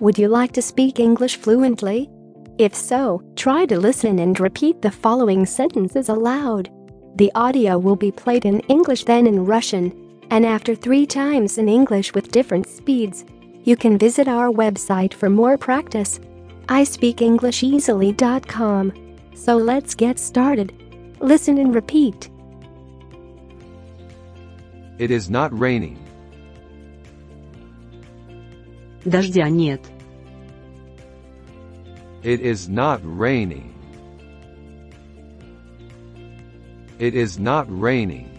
Would you like to speak English fluently? If so, try to listen and repeat the following sentences aloud. The audio will be played in English then in Russian, and after three times in English with different speeds. You can visit our website for more practice. ispeakenglisheasily.com. So let's get started. Listen and repeat. It is not raining. Дождя нет. It is not raining. It is not raining.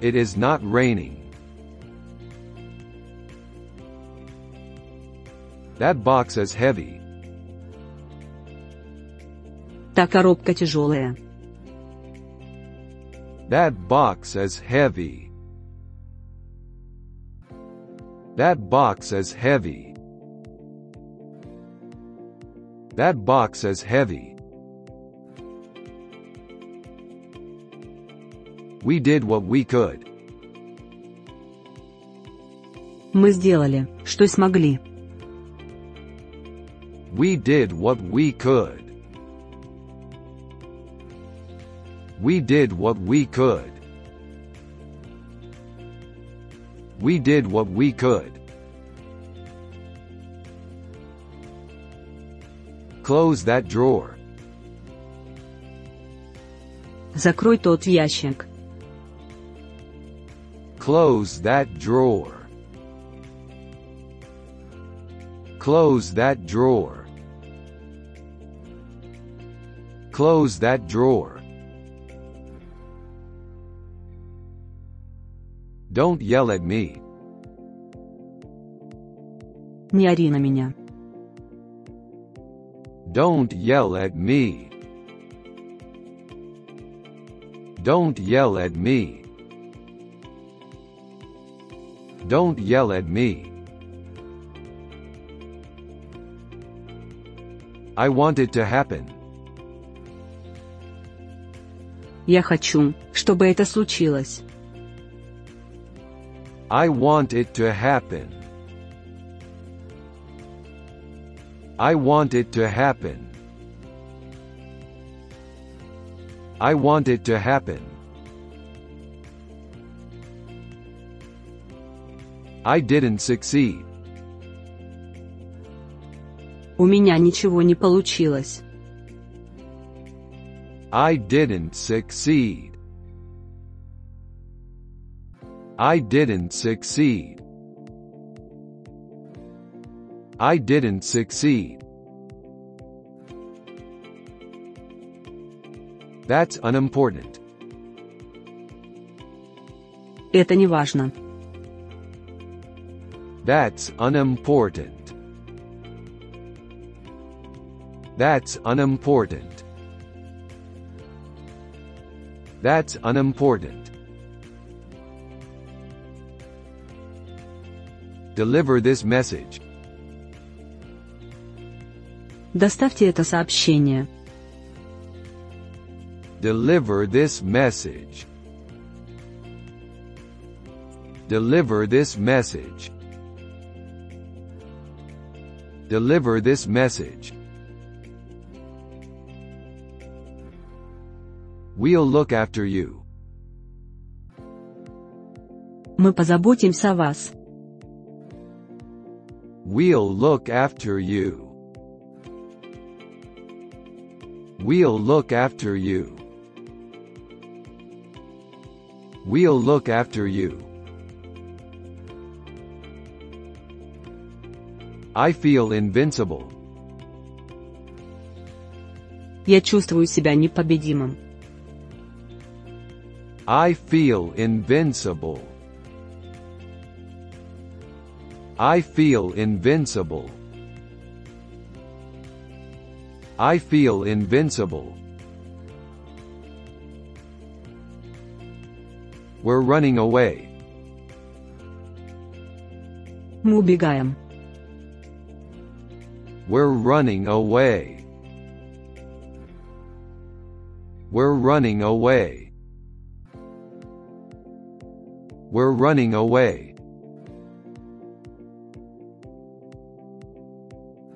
It is not raining. That box is heavy. Та коробка тяжелая. That box is heavy. That box is heavy. That box is heavy. We did what we could. Мы сделали, что смогли. We did what we could. We did what we could. We did what we could. Close that drawer. Закрой тот ящик. Close that drawer. Close that drawer. Close that drawer. Don't yell at me. Не ори на меня. Don't yell at me. Don't yell at me. Don't yell at me. I want it to happen. Я хочу, чтобы это случилось. I want it to happen. I want it to happen. I want it to happen. I didn't succeed. У меня ничего не получилось. I didn't succeed. I didn't succeed. I didn't succeed. That's unimportant. Это не важно. That's unimportant. That's unimportant. That's unimportant. Deliver this message. Доставьте это сообщение. Deliver this message. Deliver this message. Deliver this message. We'll look after you. Мы позаботимся о вас. We'll look after you. We'll look after you. We'll look after you. I feel invincible. Я чувствую себя непобедимым. I feel invincible. I feel invincible. I feel invincible. We're running away. Мы убегаем. We're running away. We're running away. We're running away.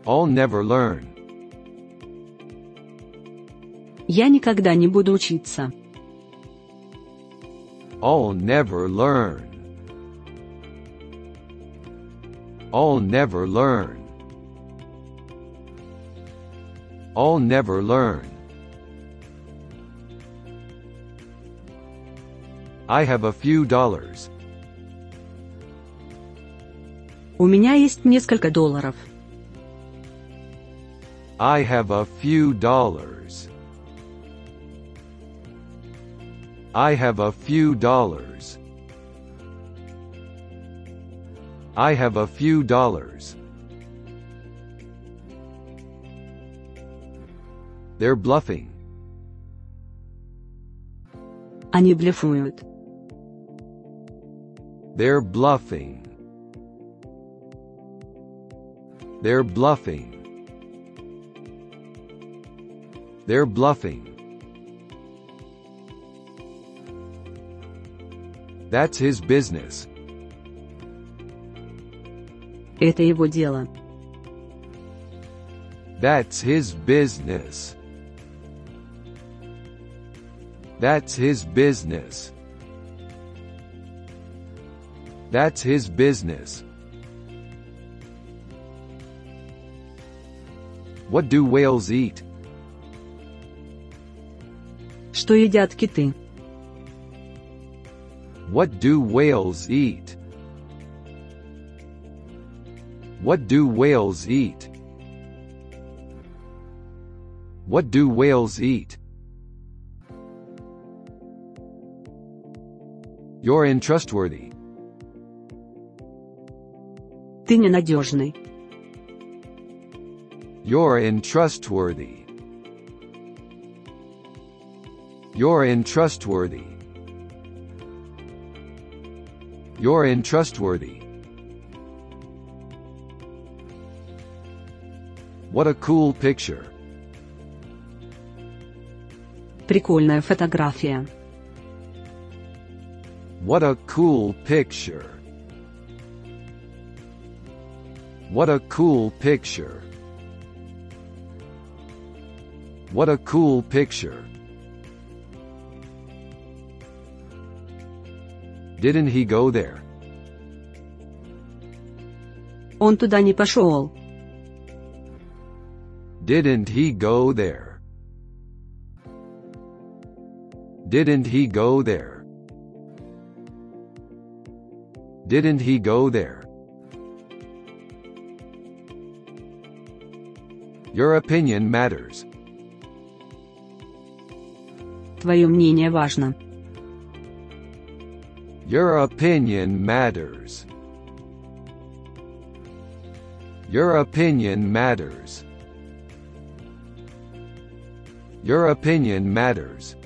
I'll never learn. Я никогда не буду учиться. I'll never learn. I'll never learn. I'll never learn. I have a few dollars. У меня есть несколько долларов. I have a few dollars. I have a few dollars. I have a few dollars. They're bluffing. Они блефуют. They're bluffing. They're bluffing. They're bluffing. That's his business. Это его дело. That's his business. That's his business. That's his business. What do whales eat? Что едят киты? What do whales eat? What do whales eat? What do whales eat? You're untrustworthy. Ты ненадежный. You're untrustworthy. You're untrustworthy. You're untrustworthy. What a cool picture. Прикольная фотография. What a cool picture. What a cool picture. What a cool picture. Didn't he go there? Он туда не пошел. Didn't he go there? Didn't he go there? Didn't he go there? Your opinion matters. Твое мнение важно. Your opinion matters. Your opinion matters. Your opinion matters.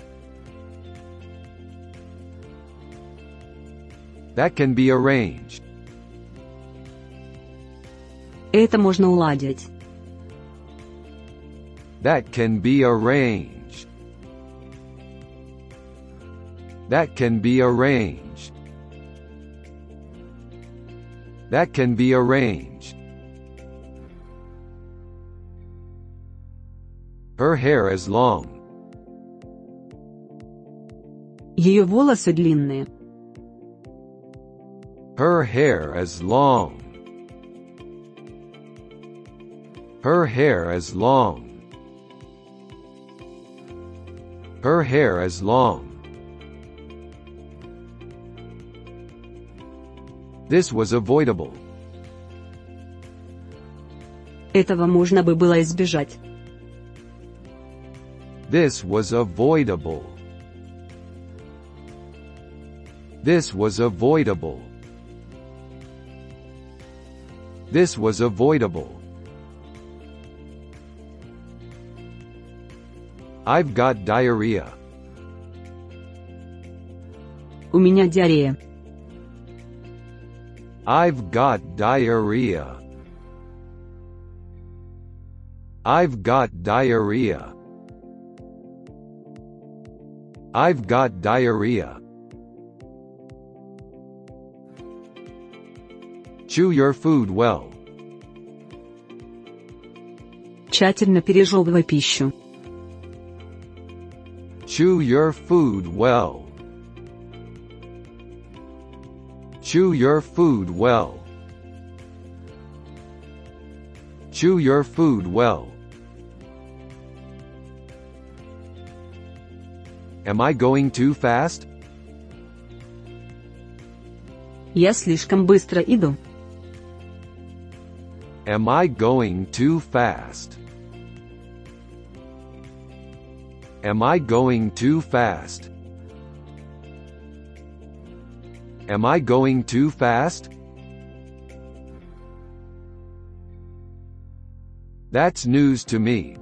That can be arranged. Это можно уладить. That can be arranged. That can be arranged. That can be arranged. Her hair is long. Ее волосы длинные. Her hair is long. Her hair is long. Her hair is long. This was avoidable. Этого можно бы было избежать. This was avoidable. This was avoidable. This was avoidable. I've got diarrhea. У меня диарея. I've got diarrhea. I've got diarrhea. I've got diarrhea. Chew your food well. Тщательно пережевывай пищу. Chew your food well. Chew your food well. Chew your food well. Am I going too fast? Я слишком быстро иду. Am I going too fast? Am I going too fast? Am I going too fast? That's news to me.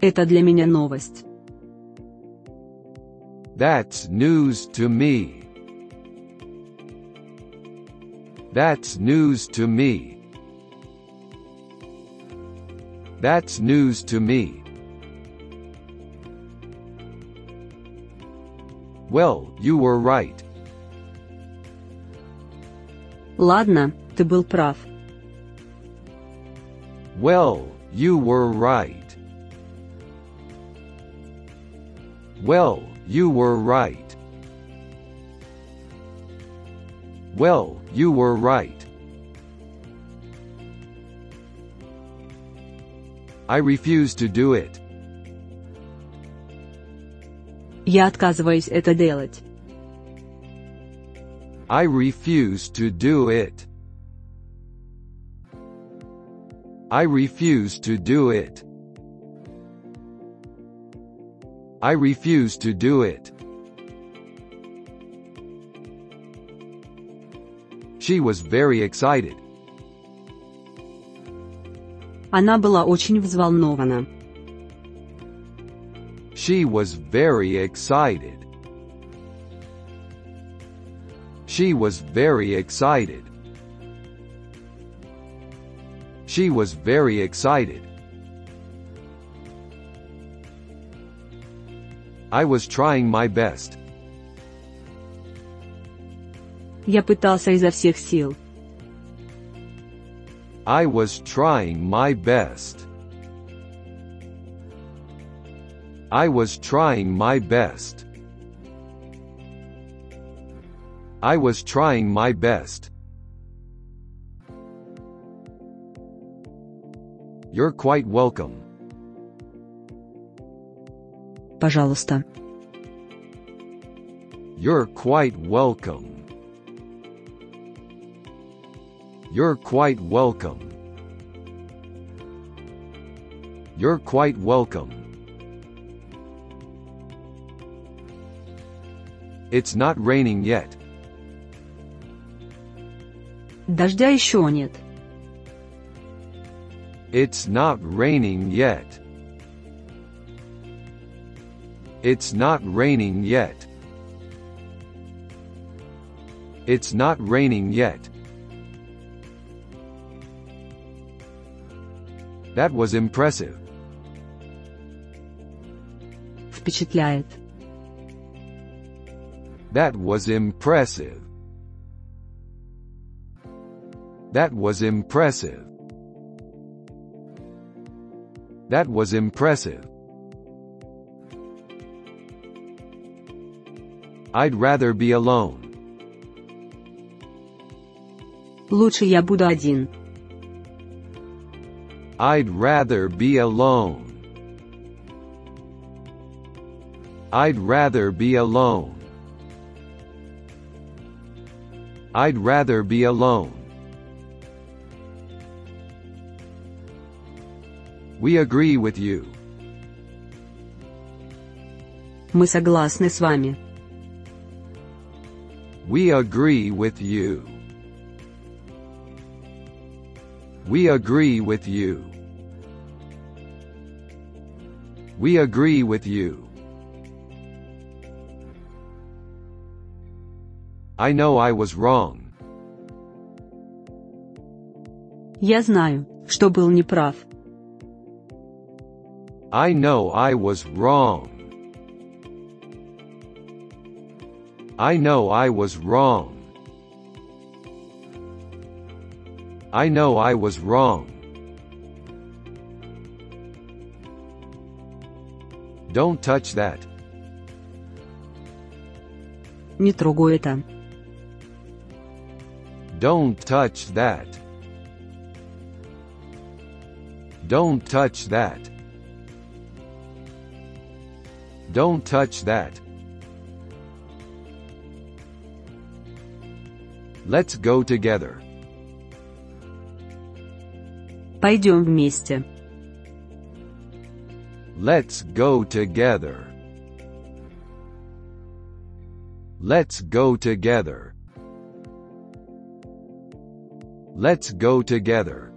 Это для меня новость. That's news to me. That's news to me. That's news to me. Well, you were right. Ладно, ты был прав. Well, you were right. Well, you were right. Well, you were right. I refuse to do it. Я отказываюсь это делать. I refuse to do it. I refuse to do it. I refuse to do it. She was very excited. Она была очень взволнована. She was very excited. She was very excited. She was very excited. I was trying my best. Я пытался изо всех сил. I was trying my best. I was trying my best. I was trying my best. You're quite welcome. Пожалуйста. You're quite welcome. You're quite welcome. You're quite welcome. It's not raining yet. Дождя еще нет. It's not raining yet. It's not raining yet. It's not raining yet. That was impressive. Впечатляет. That was impressive. That was impressive. That was impressive. I'd rather be alone. Лучше я буду один. I'd rather be alone. I'd rather be alone. I'd rather be alone. We agree with you. Мы согласны с вами. We agree with you. We agree with you. We agree with you. I know I was wrong. Я знаю, что был неправ. I know I was wrong. I know I was wrong. I know I was wrong. Don't touch that. Не трогай это. Don't touch that. Don't touch that. Don't touch that. Let's go together. Пойдем вместе. Let's go together. Let's go together. Let's go together.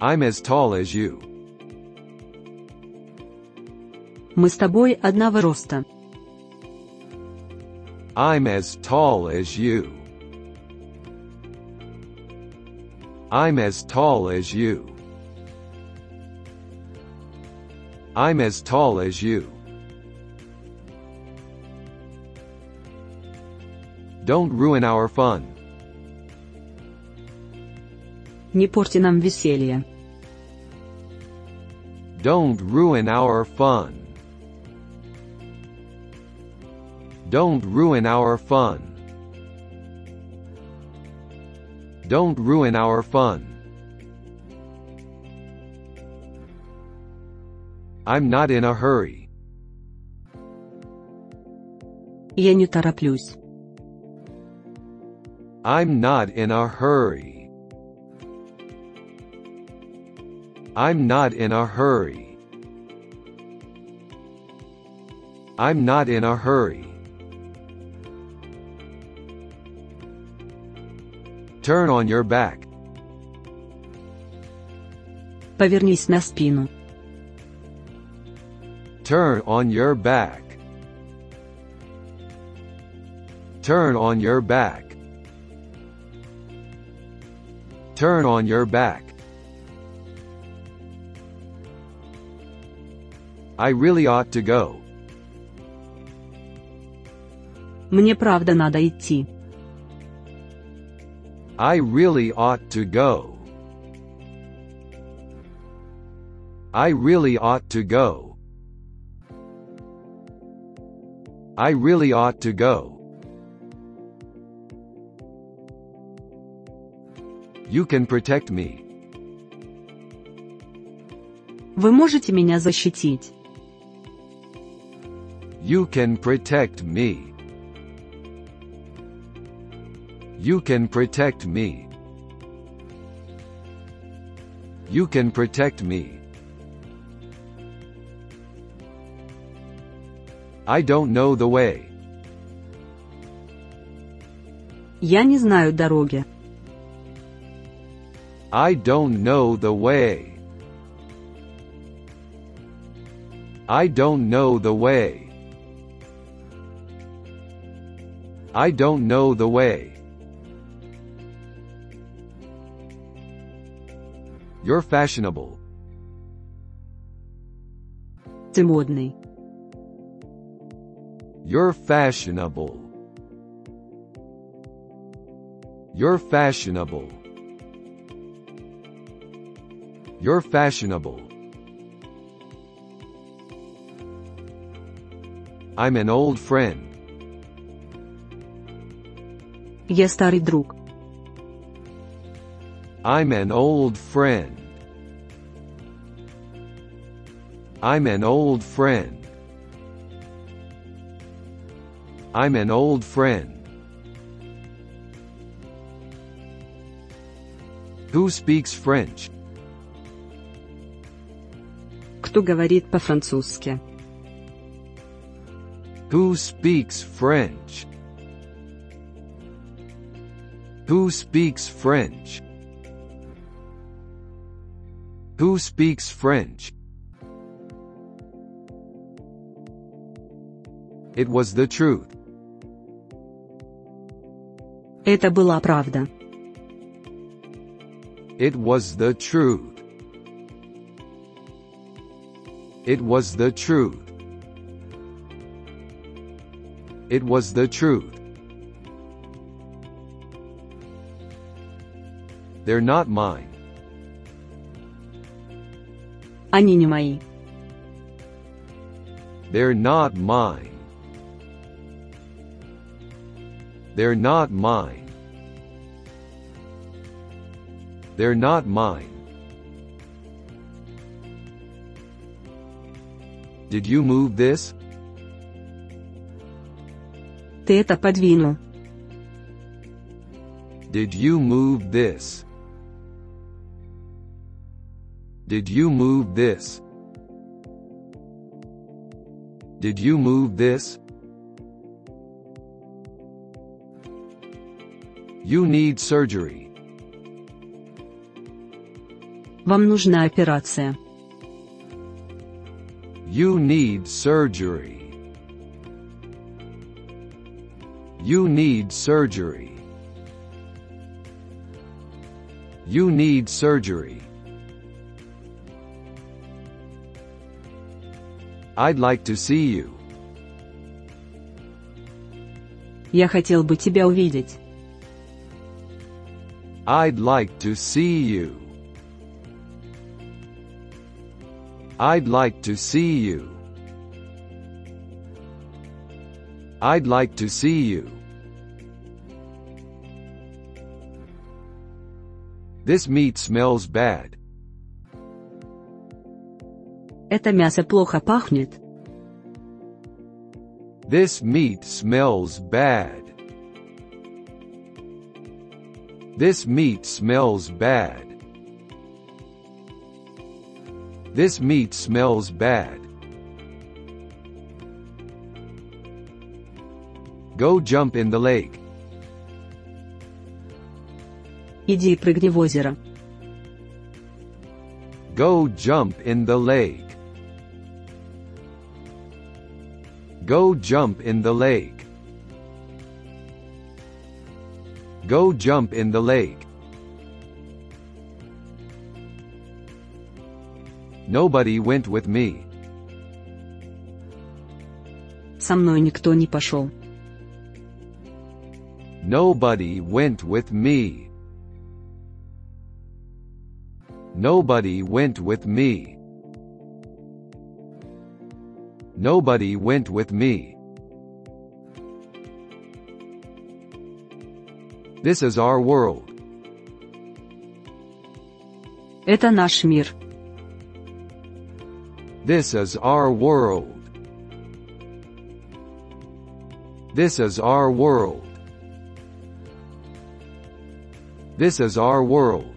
I'm as tall as you. Мы с тобой одного роста. I'm as tall as you. I'm as tall as you. I'm as tall as you. Don't ruin our fun. Не порти нам веселье. Don't ruin our fun. Don't ruin our fun. Don't ruin our fun. I'm not in a hurry. Я не тороплюсь. I'm not in a hurry. I'm not in a hurry. I'm not in a hurry. Turn on your back. Повернись на спину. Turn on your back. Turn on your back. Turn on your back. I really ought to go. Мне правда надо идти. I really ought to go. I really ought to go. I really ought to go. You can protect me. Вы можете меня защитить. You can protect me. You can protect me. You can protect me. I don't know the way. Я не знаю дороги. I don't know the way. I don't know the way. I don't know the way. You're fashionable. Ты модный. You're fashionable. You're fashionable. You're fashionable. I'm an old friend. Я старый друг. I'm an old friend. I'm an old friend. I'm an old friend. Who speaks French? Кто говорит по-французски? Who speaks French? Who speaks French? Who speaks French? It was the truth. Это была правда. It was the truth. It was the truth. It was the truth. They're not mine. Они не мои. They're not mine. They're not mine. They're not mine. Did you move this? Ты это подвинул. Did you move this? Did you move this? Did you move this? You need surgery. Вам нужна операция. You need surgery. You need surgery. You need surgery. I'd like to see you. Я хотел бы тебя увидеть. I'd like to see you. I'd like to see you. I'd like to see you. This meat smells bad. Это мясо плохо пахнет. This meat smells bad. This meat smells bad. This meat smells bad. Go jump in the lake. Иди и прыгни в озеро. Go jump in the lake. Go jump in the lake. Go jump in the lake. Nobody went with me. Со мной никто не пошел. Nobody went with me. Nobody went with me. Nobody went with me. This is our world. Это наш мир. This is our world. This is our world. This is our world.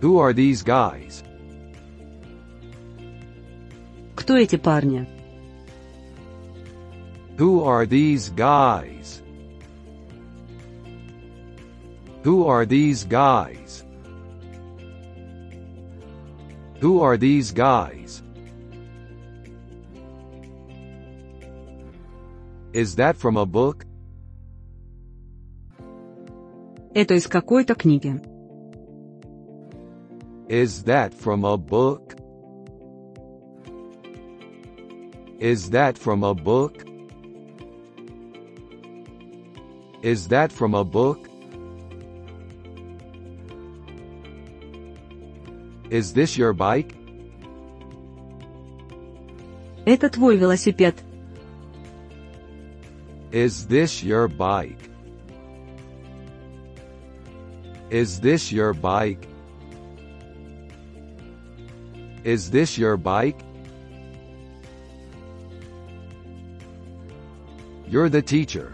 Who are these guys? Кто эти парни? Who are these guys? Who are these guys? Who are these guys? Is that from a book? Это из какой-то книги. Is that from a book? Is that from a book? Is that from a book? Is this your bike? Это твой велосипед. Is this your bike? Is this your bike? Is this your bike? You're the teacher.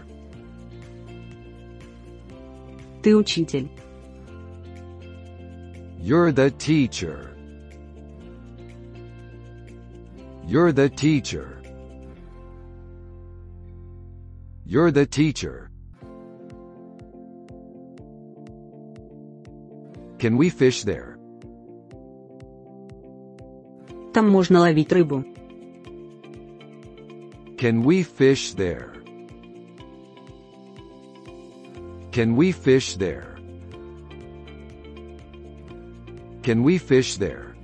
Ты учитель. You're the teacher. You're the teacher. You're the teacher. Can we fish there? Там можно ловить рыбу. Can we fish there? Can we fish there? Can we fish there?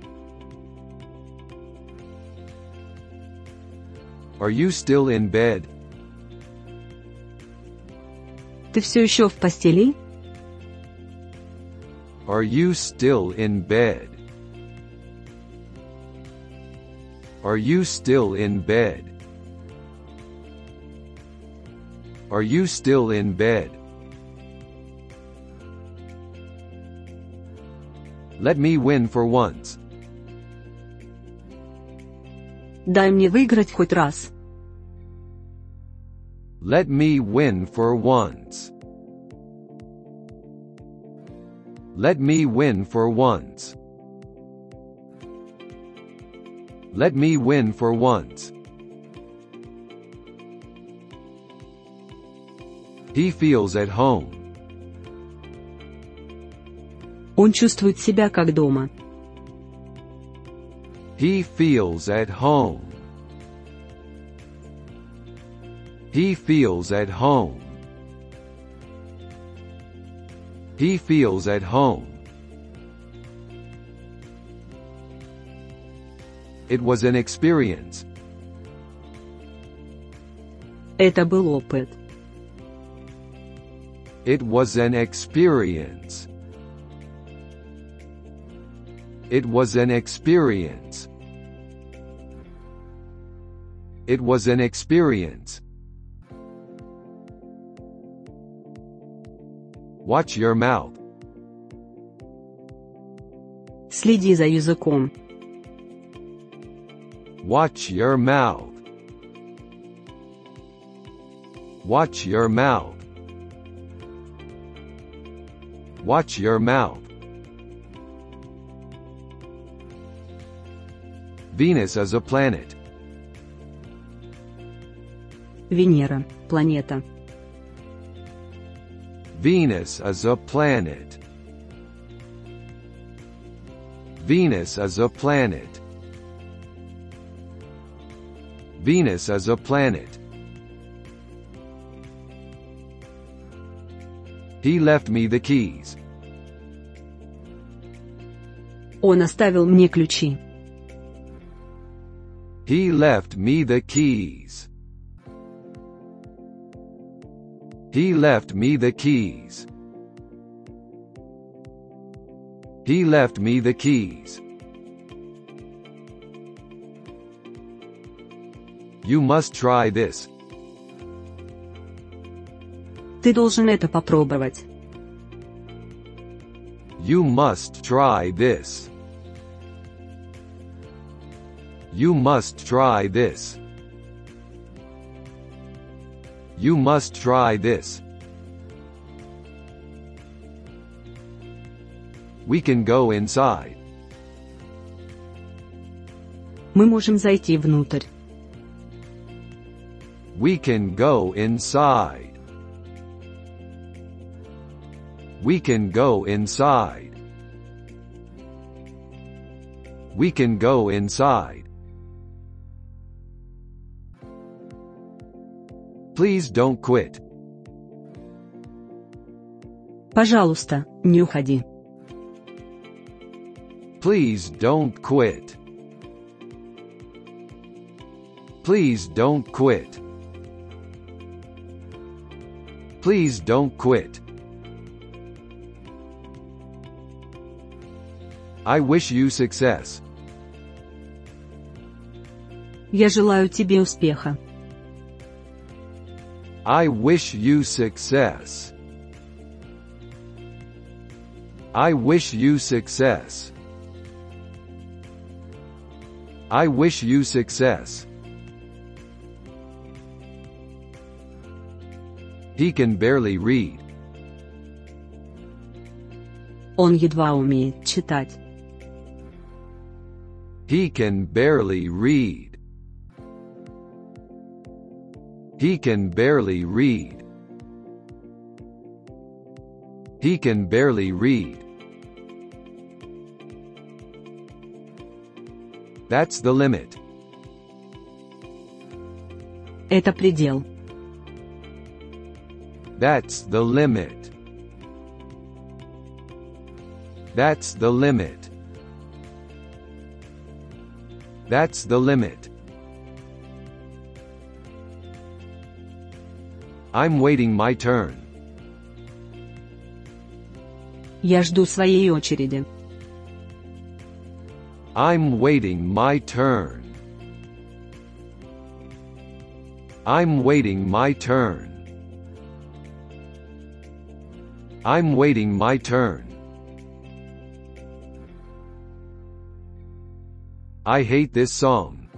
Are you still in bed? Ты все еще в постели? Are you still in bed? Are you still in bed? Are you still in bed? Let me win for once. Дай мне выиграть хоть раз. Let me win for once. Let me win for once. Let me win for once. He feels at home. Он чувствует себя как дома. He feels at home. He feels at home. He feels at home. It was an experience. Это был опыт. It was an experience. It was an experience. It was an experience. Watch your mouth. Следи за языком. Watch your mouth. Watch your mouth. Watch your mouth. Venus is a planet. Венера. Планета. Venus is a planet. Venus is a planet. Venus is a planet. He left me the keys. Он оставил мне ключи. He left me the keys. He left me the keys. He left me the keys. You must try this. Ты должен это попробовать. You must try this. You must try this. You must try this. We can go inside. Мы можем зайти внутрь. We can go inside. We can go inside. We can go inside. Please don't quit. Пожалуйста, не уходи. Please don't quit. Please don't quit. Please don't quit. I wish you success. Я желаю тебе успеха. I wish you success. I wish you success. I wish you success. He can barely read. Он едва умеет читать. He can barely read. He can barely read. He can barely read. That's the limit. Это предел. That's the limit. That's the limit. That's the limit. I'm waiting my turn. Я жду своей очереди. I'm waiting my turn. I'm waiting my turn. I'm waiting my turn. I hate this song.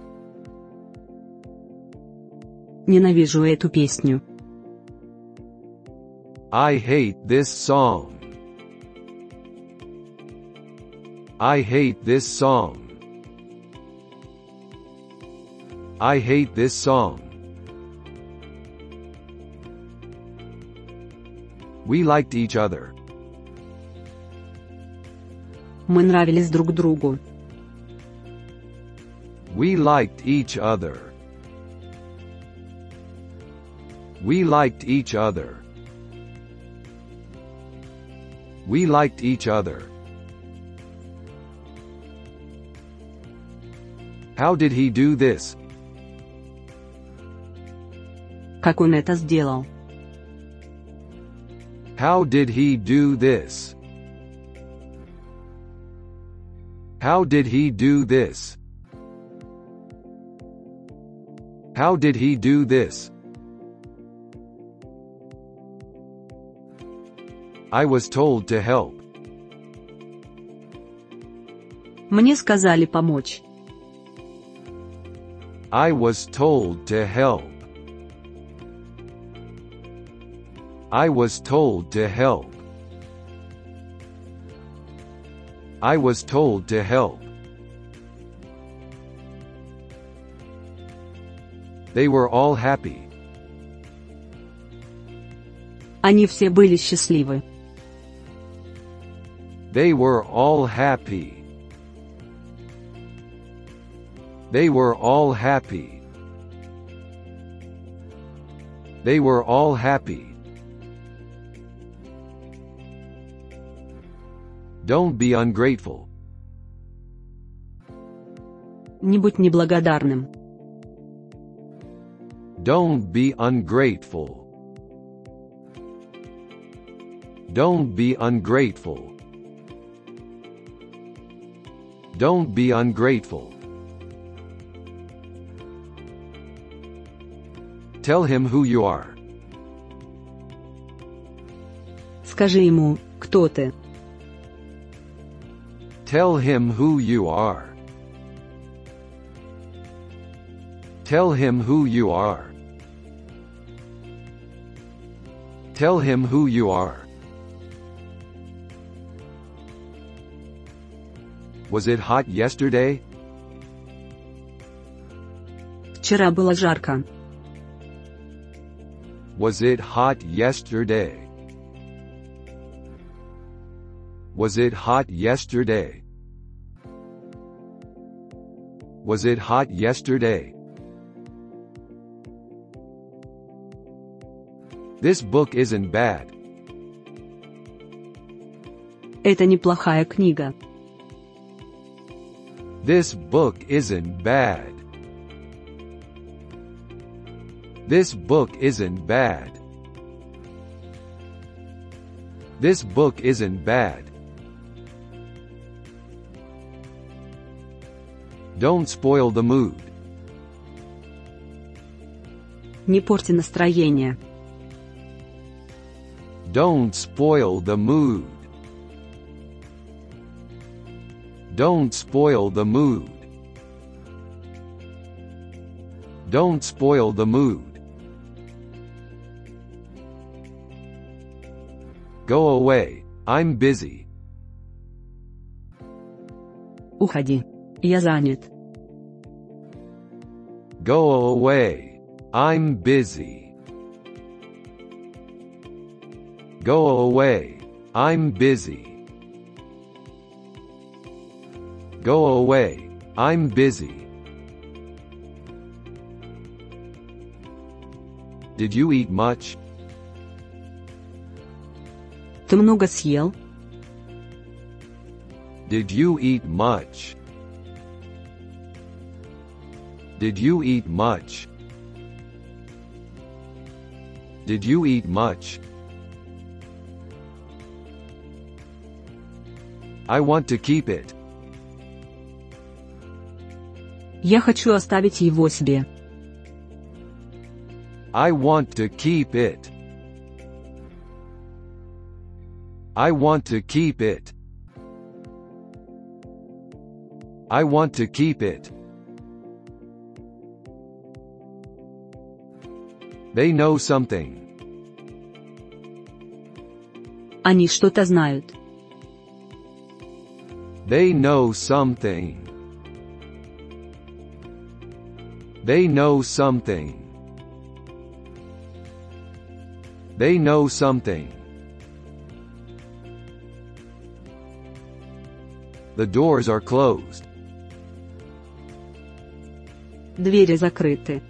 Ненавижу эту песню. I hate this song. I hate this song. I hate this song. We liked each other. Мы нравились друг другу. We liked each other. We liked each other. We liked each other. How did he do this? Как он это сделал? How did he do this? How did he do this? How did he do this? I was told to help. Мне сказали помочь. I was told to help. I was told to help. I was told to help. They were all happy. Они все были счастливы. They were all happy. They were all happy. They were all happy. Don't be ungrateful. Не будь неблагодарным. Don't be ungrateful. Don't be ungrateful. Don't be ungrateful. Tell him who you are. Скажи ему, кто ты. Tell him who you are. Tell him who you are. Tell him who you are. Was it hot yesterday? Вчера было жарко. Was it hot yesterday? Was it hot yesterday? Was it hot yesterday? This book isn't bad. Это неплохая книга. This book isn't bad. This book isn't bad. This book isn't bad. Don't spoil the mood. Не порти настроение. Don't spoil the mood. Don't spoil the mood. Don't spoil the mood. Go away. I'm busy. Уходи. Я занят. Go away. I'm busy. Go away. I'm busy. Go away. I'm busy. Did you eat much? Ты много съел? Did you eat much? Did you eat much? Did you eat much? I want to keep it. Я хочу оставить его себе. I want to keep it. I want to keep it. I want to keep it. They know something. Они что-то знают. They know something. They know something. They know something. The doors are closed. Двери закрыты.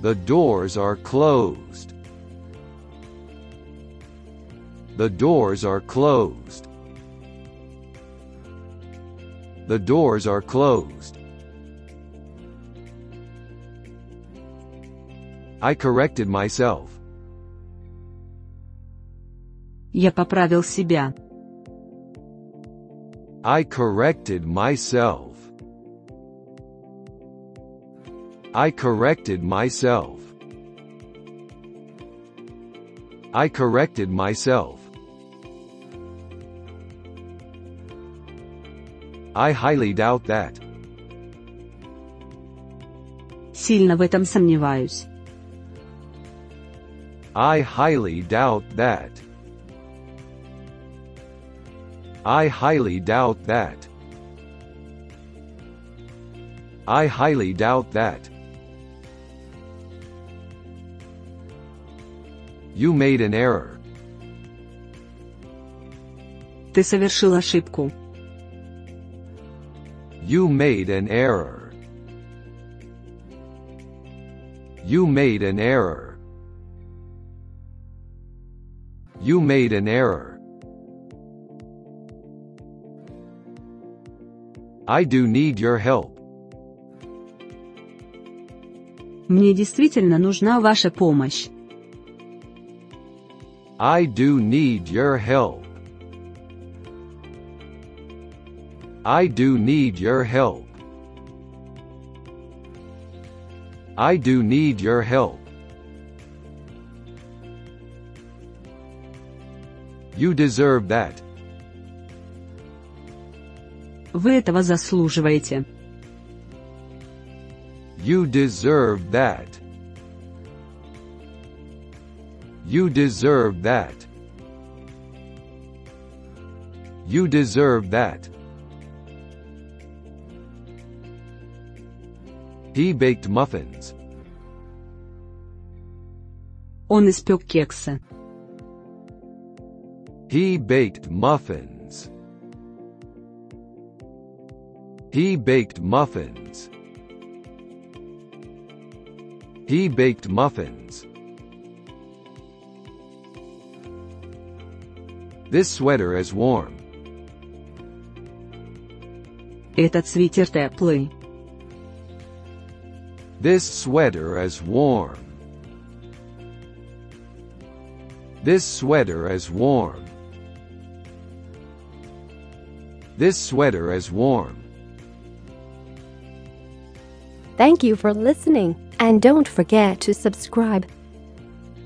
The doors are closed. The doors are closed. The doors are closed. I corrected myself. Я поправил себя. I corrected myself. I corrected myself. I corrected myself. I highly doubt that. Сильно в этом сомневаюсь. I highly doubt that. I highly doubt that. I highly doubt that. You made an error. Ты совершил ошибку. You made an error. You made an error. You made an error. I do need your help. Мне действительно нужна ваша помощь. I do need your help. I do need your help. I do need your help. You deserve that. Вы этого заслуживаете. You deserve that. You deserve that. You deserve that. He baked muffins. Он испек кексы. He baked muffins. He baked muffins. He baked muffins. This sweater is warm. Этот свитер теплый. This sweater is warm. This sweater is warm. This sweater is warm. Thank you for listening, and don't forget to subscribe.